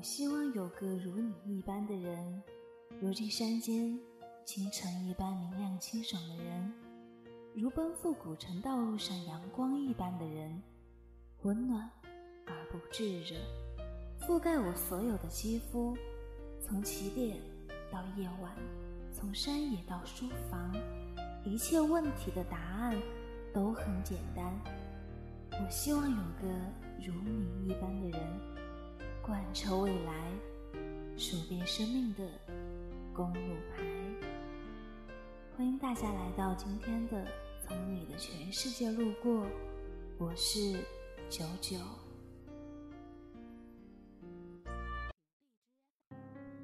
我希望有个如你一般的人，如这山间清晨一般明亮清爽的人，如奔赴古城道路上阳光一般的人，温暖而不炙热，覆盖我所有的肌肤，从起点到夜晚，从山野到书房，一切问题的答案都很简单。我希望有个如你一般的人。贯彻未来，数遍生命的公路牌。欢迎大家来到今天的《从你的全世界路过》，我是九九。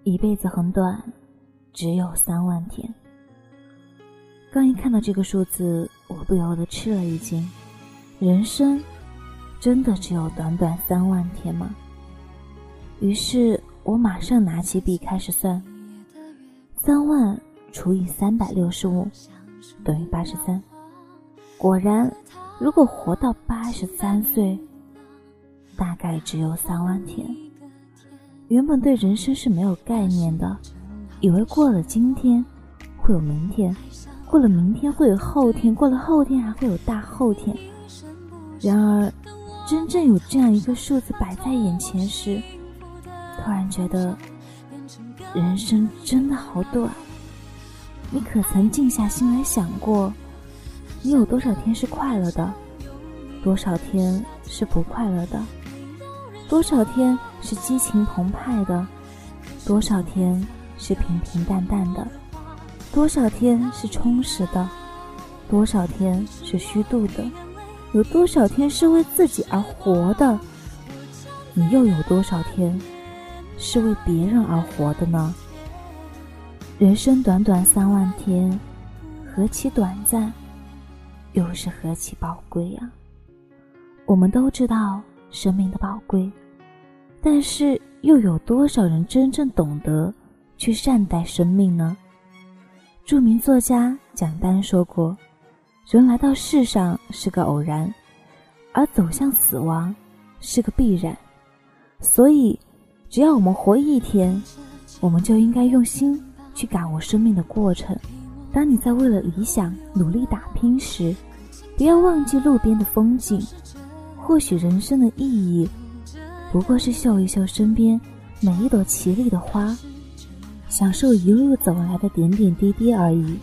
一辈子很短，只有三万天。刚一看到这个数字，我不由得吃了一惊。人生真的只有短短三万天吗？于是我马上拿起笔开始算，三万除以三百六十五等于八十三。果然，如果活到八十三岁，大概只有三万天。原本对人生是没有概念的，以为过了今天会有明天，过了明天会有后天，过了后天还会有大后天。然而，真正有这样一个数字摆在眼前时，突然觉得，人生真的好短。你可曾静下心来想过，你有多少天是快乐的，多少天是不快乐的，多少天是激情澎湃的，多少天是平平淡淡的，多少天是充实的，多少天是虚度的，有多少天是为自己而活的？你又有多少天？是为别人而活的呢？人生短短三万天，何其短暂，又是何其宝贵呀！我们都知道生命的宝贵，但是又有多少人真正懂得去善待生命呢？著名作家蒋丹说过：“人来到世上是个偶然，而走向死亡是个必然。”所以。只要我们活一天，我们就应该用心去感悟生命的过程。当你在为了理想努力打拼时，不要忘记路边的风景。或许人生的意义，不过是嗅一嗅身边每一朵绮丽的花，享受一路走来的点点滴滴而已。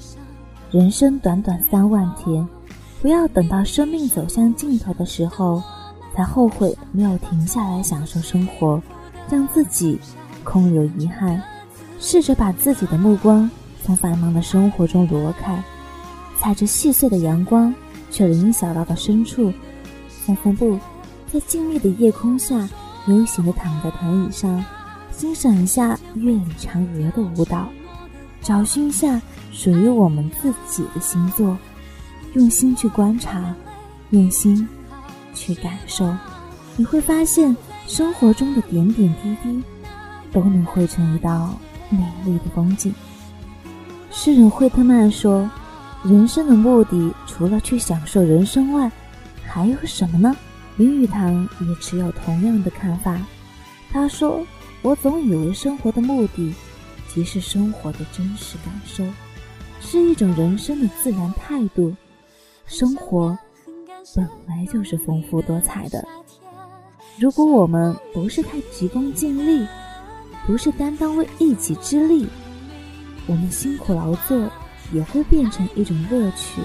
人生短短三万天，不要等到生命走向尽头的时候，才后悔没有停下来享受生活。让自己空留遗憾，试着把自己的目光从繁忙的生活中挪开，踩着细碎的阳光，去林小道的深处散散步，在静谧的夜空下，悠闲地躺在藤椅上，欣赏一下月里嫦娥的舞蹈，找寻一下属于我们自己的星座，用心去观察，用心去感受，你会发现。生活中的点点滴滴，都能汇成一道美丽的风景。诗人惠特曼说：“人生的目的，除了去享受人生外，还有什么呢？”林语堂也持有同样的看法。他说：“我总以为生活的目的，即是生活的真实感受，是一种人生的自然态度。生活本来就是丰富多彩的。”如果我们不是太急功近利，不是担当为一己之力，我们辛苦劳作也会变成一种乐趣。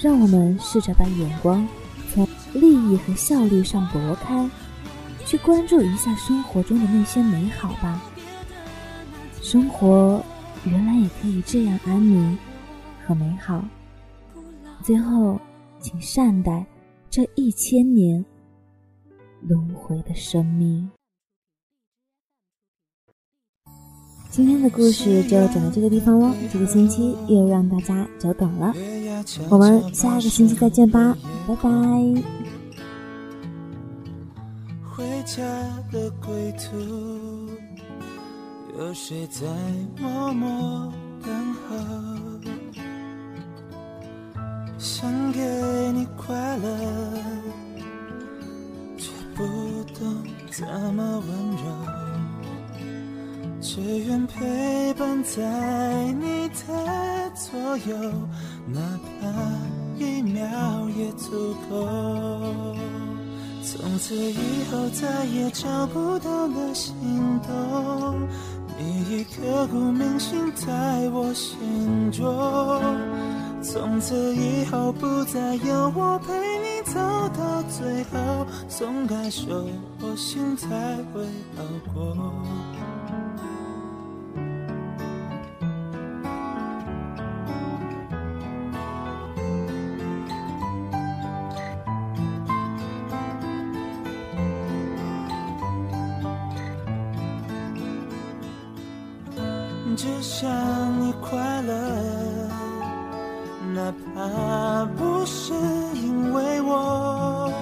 让我们试着把眼光从利益和效率上挪开，去关注一下生活中的那些美好吧。生活原来也可以这样安宁和美好。最后，请善待这一千年。轮回的生命。今天的故事就讲到这个地方喽，这个星期又让大家久等了，我们下个星期再见吧，拜拜。回家的归途，有谁在默默等候？想给你快乐。不懂怎么温柔。只愿陪伴在你的左右，哪怕一秒也足够。从此以后再也找不到那心动，你已刻骨铭心在我心中。从此以后不再有我陪你走到最后，松开手，我心才会好过。只想你快乐，哪怕不是因为我，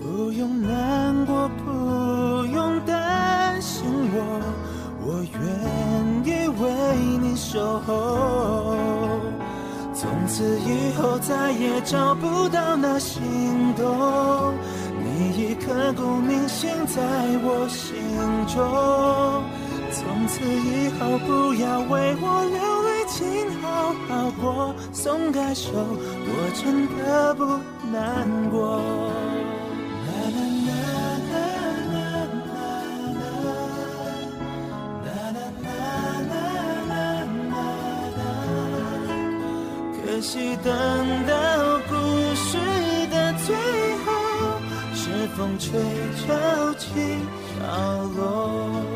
不用难过，不用担心我，我愿意为你守候。从此以后再也找不到那心动，你已刻骨铭心在我心中。从此以后，不要为我流，松开手，我真的不难过。可惜等到故事的最后，是风吹潮起潮落。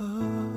候。